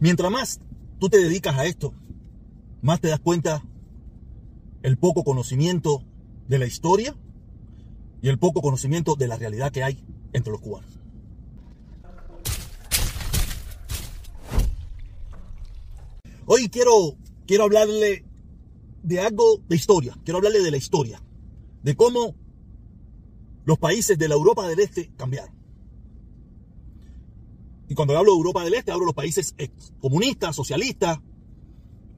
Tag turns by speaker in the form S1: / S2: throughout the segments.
S1: Mientras más tú te dedicas a esto, más te das cuenta el poco conocimiento de la historia y el poco conocimiento de la realidad que hay entre los cubanos. Hoy quiero, quiero hablarle de algo de historia, quiero hablarle de la historia, de cómo los países de la Europa del Este cambiaron. Y cuando hablo de Europa del Este, hablo de los países comunistas, socialistas,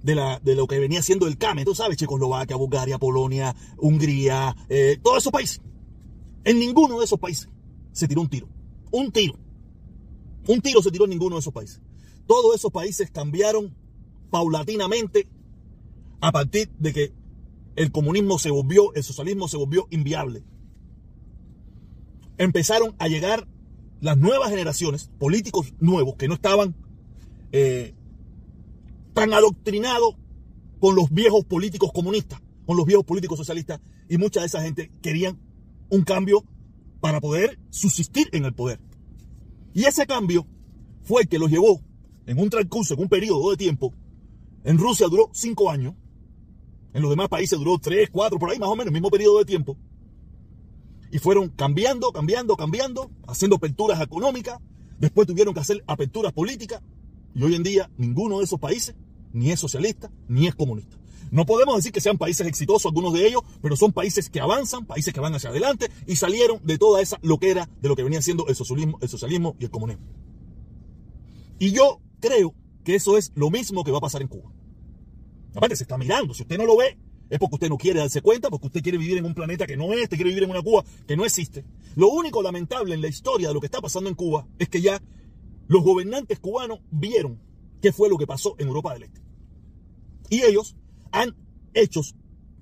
S1: de, lo que venía siendo el CAME, tú sabes, Checoslovaquia, Bulgaria, Polonia, Hungría, eh, todos esos países. En ninguno de esos países se tiró un tiro. Un tiro. Un tiro se tiró en ninguno de esos países. Todos esos países cambiaron paulatinamente a partir de que el comunismo se volvió, el socialismo se volvió inviable. Empezaron a llegar las nuevas generaciones, políticos nuevos que no estaban eh, tan adoctrinados con los viejos políticos comunistas, con los viejos políticos socialistas, y mucha de esa gente querían un cambio para poder subsistir en el poder. Y ese cambio fue el que los llevó en un transcurso, en un periodo de tiempo. En Rusia duró cinco años, en los demás países duró tres, cuatro, por ahí más o menos, el mismo periodo de tiempo. Y fueron cambiando, cambiando, cambiando, haciendo aperturas económicas. Después tuvieron que hacer aperturas políticas. Y hoy en día ninguno de esos países ni es socialista ni es comunista. No podemos decir que sean países exitosos algunos de ellos, pero son países que avanzan, países que van hacia adelante y salieron de toda esa loquera de lo que venía siendo el socialismo, el socialismo y el comunismo. Y yo creo que eso es lo mismo que va a pasar en Cuba. Aparte, se está mirando. Si usted no lo ve, es porque usted no quiere darse cuenta, porque usted quiere vivir en un planeta que no es, usted quiere vivir en una Cuba que no existe. Lo único lamentable en la historia de lo que está pasando en Cuba es que ya los gobernantes cubanos vieron qué fue lo que pasó en Europa del Este. Y ellos han hecho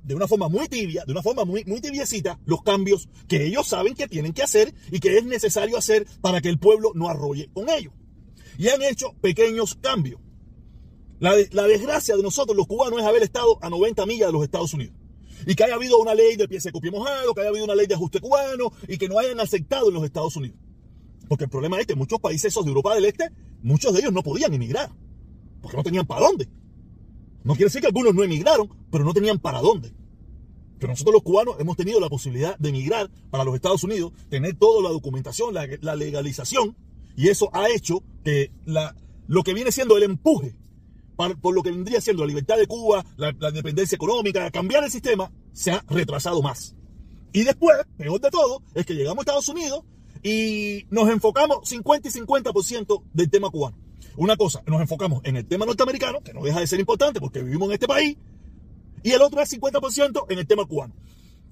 S1: de una forma muy tibia, de una forma muy, muy tibiecita, los cambios que ellos saben que tienen que hacer y que es necesario hacer para que el pueblo no arrolle con ellos. Y han hecho pequeños cambios. La, desgracia de nosotros los cubanos es haber estado a 90 millas de los Estados Unidos. Y que haya habido una ley de pie seco, pie mojado, que haya habido una ley de ajuste cubano y que no hayan aceptado en los Estados Unidos. Porque el problema es que muchos países esos de Europa del Este, muchos de ellos no podían emigrar. Porque no tenían para dónde. No quiere decir que algunos no emigraron, pero no tenían para dónde. Pero nosotros los cubanos hemos tenido la posibilidad de emigrar para los Estados Unidos, tener toda la documentación, la, legalización, y eso ha hecho que lo que viene siendo el empuje por lo que vendría siendo la libertad de Cuba, la, independencia económica, cambiar el sistema, se ha retrasado más. Y después, peor de todo, es que llegamos a Estados Unidos y nos enfocamos 50 y 50% del tema cubano. Una cosa, nos enfocamos en el tema norteamericano, que no deja de ser importante porque vivimos en este país, y el otro es 50% en el tema cubano.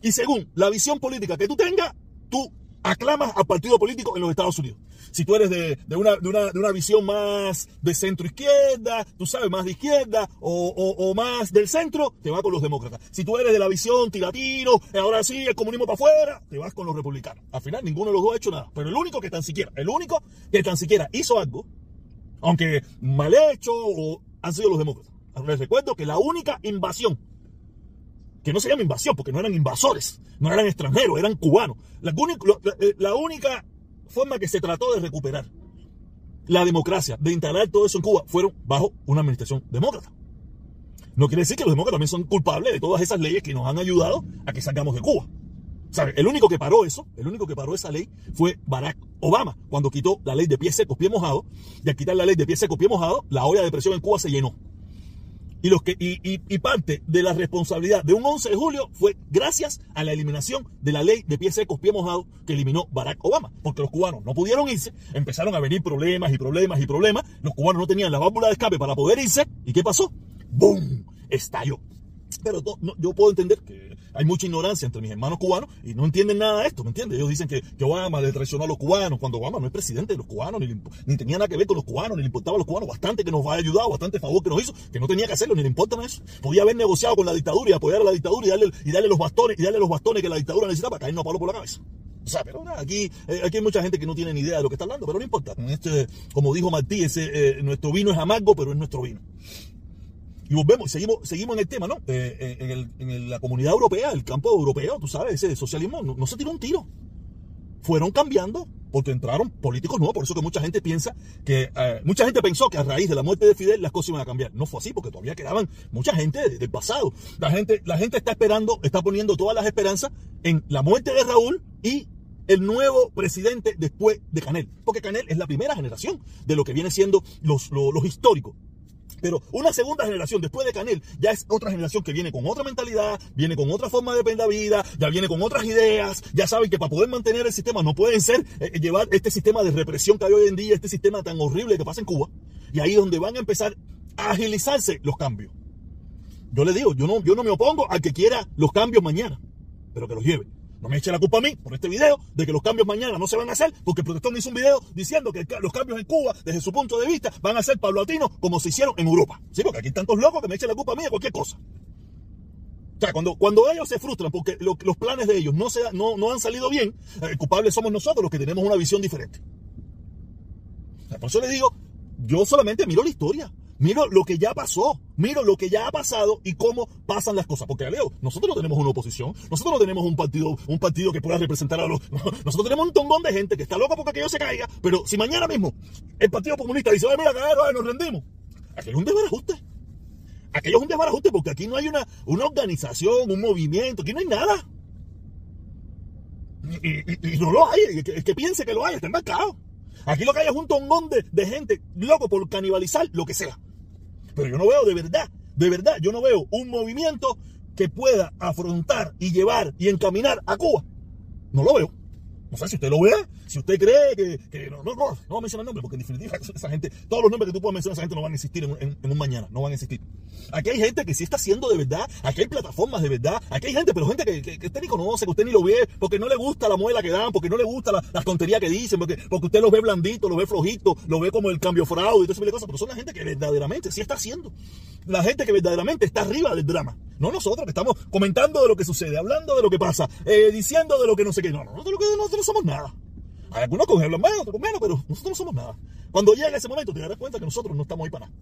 S1: Y según la visión política que tú tengas, tú aclamas al partido político en los Estados Unidos. Si tú eres de, una, de, una, de una, visión más de centro izquierda, tú sabes, más de izquierda o, más del centro, te vas con los demócratas. Si tú eres de la visión tiratino, ahora sí, el comunismo para afuera, te vas con los republicanos. Al final, ninguno de los dos ha hecho nada. Pero el único que tan siquiera, el único que tan siquiera hizo algo, aunque mal hecho, han sido los demócratas. Les recuerdo que la única invasión que no se llama invasión, porque no eran invasores, no eran extranjeros, eran cubanos. Eh, la, única forma que se trató de recuperar la democracia, de instalar todo eso en Cuba, fueron bajo una administración demócrata. No quiere decir que los demócratas también son culpables de todas esas leyes que nos han ayudado a que salgamos de Cuba. El único que paró eso, el único que paró esa ley fue Barack Obama, cuando quitó la ley de pies secos, pie mojado, y al quitar la ley de pies secos, pie mojado, la olla de presión en Cuba se llenó. Y, los que, y, parte de la responsabilidad de un 11 de julio fue gracias a la eliminación de la ley de pies secos, pie mojado que eliminó Barack Obama. Porque los cubanos no pudieron irse, empezaron a venir problemas y problemas y problemas. Los cubanos no tenían la válvula de escape para poder irse. ¿Y qué pasó? ¡Bum! Estalló. Pero yo puedo entender que hay mucha ignorancia entre mis hermanos cubanos y no entienden nada de esto, ¿me entiendes? Ellos dicen que, Obama le traicionó a los cubanos, cuando Obama no es presidente de los cubanos, ni, tenía nada que ver con los cubanos, ni le importaba a los cubanos, bastante que nos ha ayudado, bastante favor que nos hizo, que no tenía que hacerlo, ni le importa eso. Podía haber negociado con la dictadura y apoyar a la dictadura y darle, y darle los bastones, y darle los bastones que la dictadura necesitaba para caernos a palo por la cabeza. O sea, pero nada, aquí, eh, aquí hay mucha gente que no tiene ni idea de lo que está hablando, pero no importa. Este, como dijo Martí, ese, eh, nuestro vino es amargo, pero es nuestro vino. Y volvemos, seguimos, seguimos en el tema, ¿no? Eh, eh, en, la comunidad europea, el campo europeo, tú sabes, ese socialismo no, se tiró un tiro. Fueron cambiando porque entraron políticos nuevos, por eso que mucha gente piensa que, eh, mucha gente pensó que a raíz de la muerte de Fidel las cosas iban a cambiar. No fue así, porque todavía quedaban mucha gente del pasado. La gente, la gente está esperando, está poniendo todas las esperanzas en la muerte de Raúl y el nuevo presidente después de Canel. Porque Canel es la primera generación de lo que viene siendo los, los históricos. Pero una segunda generación después de Canel ya es otra generación que viene con otra mentalidad, viene con otra forma de ver la vida, ya viene con otras ideas, ya saben que para poder mantener el sistema no pueden ser eh, llevar este sistema de represión que hay hoy en día, este sistema tan horrible que pasa en Cuba. Y ahí es donde van a empezar a agilizarse los cambios. Yo le digo, yo no, yo no me opongo al que quiera los cambios mañana, pero que los lleve. No me eche la culpa a mí por este video de que los cambios mañana no se van a hacer, porque el protector hizo un video diciendo que los cambios en Cuba, desde su punto de vista, van a ser paulatinos como se hicieron en Europa. Sí, porque aquí hay tantos locos que me echen la culpa a mí de cualquier cosa. O sea, cuando, cuando ellos se frustran porque los planes de ellos no, se, no, no han salido bien, el culpable somos nosotros los que tenemos una visión diferente. por eso les digo, yo solamente miro la historia. Miro lo que ya pasó, miro lo que ya ha pasado y cómo pasan las cosas. Porque, Leo, nosotros no tenemos una oposición, nosotros no tenemos un partido, un partido que pueda representar a los. Nosotros tenemos un tombón de gente que está loca porque aquello se caiga, pero si mañana mismo el Partido Comunista dice, mira, caer, nos rendimos, aquello es un desbarajuste. Aquello es un desbarajuste porque aquí no hay una, una organización, un movimiento, aquí no hay nada. Y, no lo hay, el que, piense que lo hay está embarcado. Aquí lo que hay es un tombón de, de gente loco por canibalizar lo que sea. Pero yo no veo de verdad, de verdad, yo no veo un movimiento que pueda afrontar y llevar y encaminar a Cuba. No lo veo. No sé si usted lo ve, si usted cree que, que no, no, no, no voy a mencionar nombres, porque en definitiva esa gente, todos los nombres que tú puedas mencionar, esa gente no van a existir en, un mañana, no van a existir. Aquí hay gente que sí está haciendo de verdad, aquí hay plataformas de verdad, aquí hay gente, pero gente que, usted ni conoce, que usted ni lo ve, porque no le gusta la muela que dan, porque no le gusta la, las tonterías que dicen, porque, usted los ve blandito, lo ve flojito, lo ve como el cambio fraude y todo ese tipo de cosas, pero son la gente que verdaderamente sí está haciendo. La gente que verdaderamente está arriba del drama. No nosotros que estamos comentando de lo que sucede, hablando de lo que pasa, eh, diciendo de lo que no sé qué. No, no, nosotros, nosotros no somos nada. Hay algunos con más, otros con menos, pero nosotros no somos nada. Cuando llegue ese momento te darás cuenta que nosotros no estamos ahí para nada.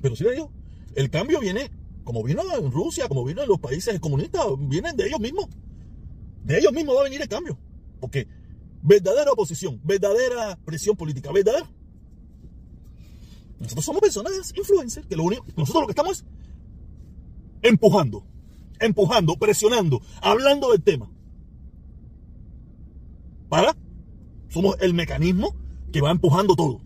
S1: Pero si le digo, el cambio viene, como vino en Rusia, como vino en los países comunistas, vienen de ellos mismos. De ellos mismos va a venir el cambio. Porque verdadera oposición, verdadera presión política, verdadera. Nosotros somos personas influencers, que lo único, nosotros lo que estamos es empujando, empujando, presionando, hablando del tema. ¿Para? Somos el mecanismo que va empujando todo.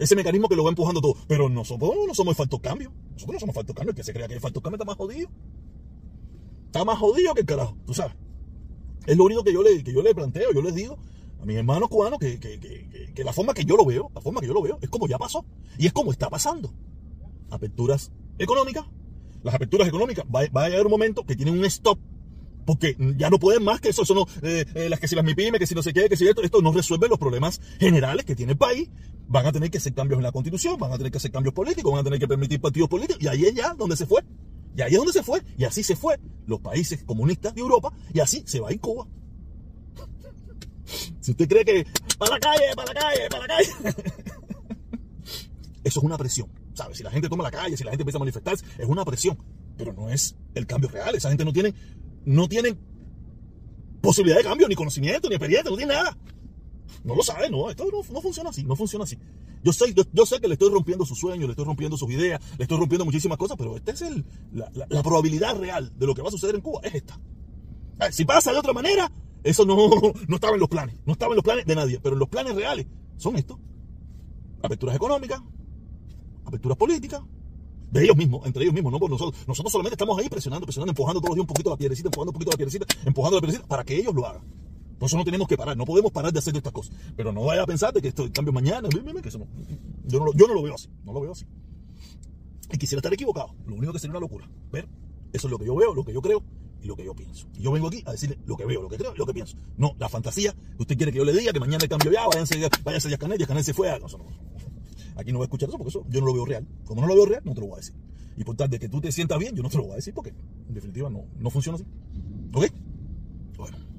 S1: Ese mecanismo que lo va empujando todo. Pero nosotros no somos el cambio. Nosotros no somos falto cambio. El que se crea que el cambio está más jodido. Está más jodido que el carajo, tú sabes. Es lo único que yo le, que yo le planteo, yo les digo a mis hermanos cubanos que, que, que, que, la forma que yo lo veo, la forma que yo lo veo, es como ya pasó. Y es como está pasando. Aperturas económicas, las aperturas económicas, va, a llegar un momento que tienen un stop porque ya no pueden más que eso, no, eh, eh, las que si las MIPIME, que si no se qué, que si esto, esto no resuelve los problemas generales que tiene el país, van a tener que hacer cambios en la constitución, van a tener que hacer cambios políticos, van a tener que permitir partidos políticos, y ahí es ya donde se fue, y ahí es donde se fue, y así se fue los países comunistas de Europa, y así se va a Cuba. Si usted cree que, para la calle, para la calle, para la calle, eso es una presión. Si la gente toma la calle, si la gente empieza a manifestarse, es una presión, pero no es el cambio real. Esa gente no tiene, no tiene posibilidad de cambio, ni conocimiento, ni experiencia, no tiene nada. No lo sabe, no, esto no, funciona así, no funciona así. Yo sé, yo, sé que le estoy rompiendo sus sueños, le estoy rompiendo sus ideas, le estoy rompiendo muchísimas cosas, pero esta es el, la, probabilidad real de lo que va a suceder en Cuba, es esta. Si pasa de otra manera, eso no, no estaba en los planes, no estaba en los planes de nadie, pero en los planes reales son estos. Aperturas económicas, aperturas políticas, de ellos mismos, entre ellos mismos, no por nosotros. Nosotros solamente estamos ahí presionando, presionando, empujando todos los días un poquito la piedrecita, empujando un poquito la piedrecita, empujando la piedrecita para que ellos lo hagan. Por eso no tenemos que parar, no podemos parar de hacer estas cosas. Pero no vaya a pensar de que esto cambio mañana, que eso no, yo, no, yo no lo veo así, no lo veo así. Y quisiera estar equivocado, lo único que sería una locura. Pero eso es lo que yo veo, lo que yo creo y lo que yo pienso. Y yo vengo aquí a decirle lo que veo, lo que creo y lo que pienso. No, la fantasía usted quiere que yo le diga, que mañana el cambio ya, váyanse, váyanse a Yascanel, Yascanel se fue a... No, no, Aquí no voy a escuchar eso porque eso yo no lo veo real. Como no lo veo real, no te lo voy a decir. Y por tal de que tú te sientas bien, yo no te lo voy a decir porque en definitiva no, no funciona así. ¿Ok? Bueno.